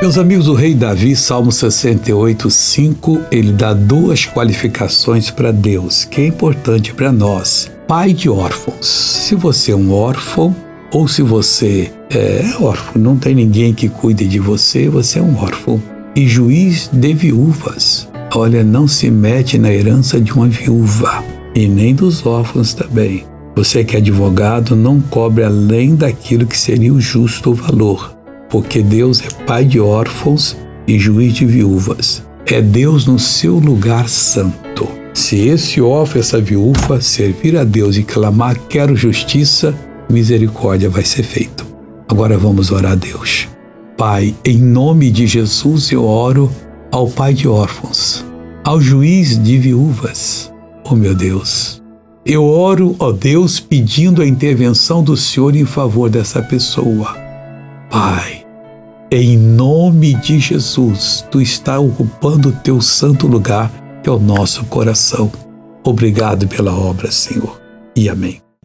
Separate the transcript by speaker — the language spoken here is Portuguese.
Speaker 1: Meus amigos, o rei Davi, Salmo 68, 5, ele dá duas qualificações para Deus, que é importante para nós. Pai de órfãos. Se você é um órfão, ou se você é órfão, não tem ninguém que cuide de você, você é um órfão. E juiz de viúvas. Olha, não se mete na herança de uma viúva e nem dos órfãos também. Você que é advogado, não cobre além daquilo que seria o justo valor porque Deus é pai de órfãos e juiz de viúvas. É Deus no seu lugar santo. Se esse órfão, essa viúva, servir a Deus e clamar quero justiça, misericórdia vai ser feito. Agora vamos orar a Deus. Pai, em nome de Jesus eu oro ao pai de órfãos, ao juiz de viúvas. Oh meu Deus, eu oro, ó Deus, pedindo a intervenção do Senhor em favor dessa pessoa. Pai, em nome de Jesus, tu está ocupando o teu santo lugar, que é o nosso coração. Obrigado pela obra, Senhor. E amém.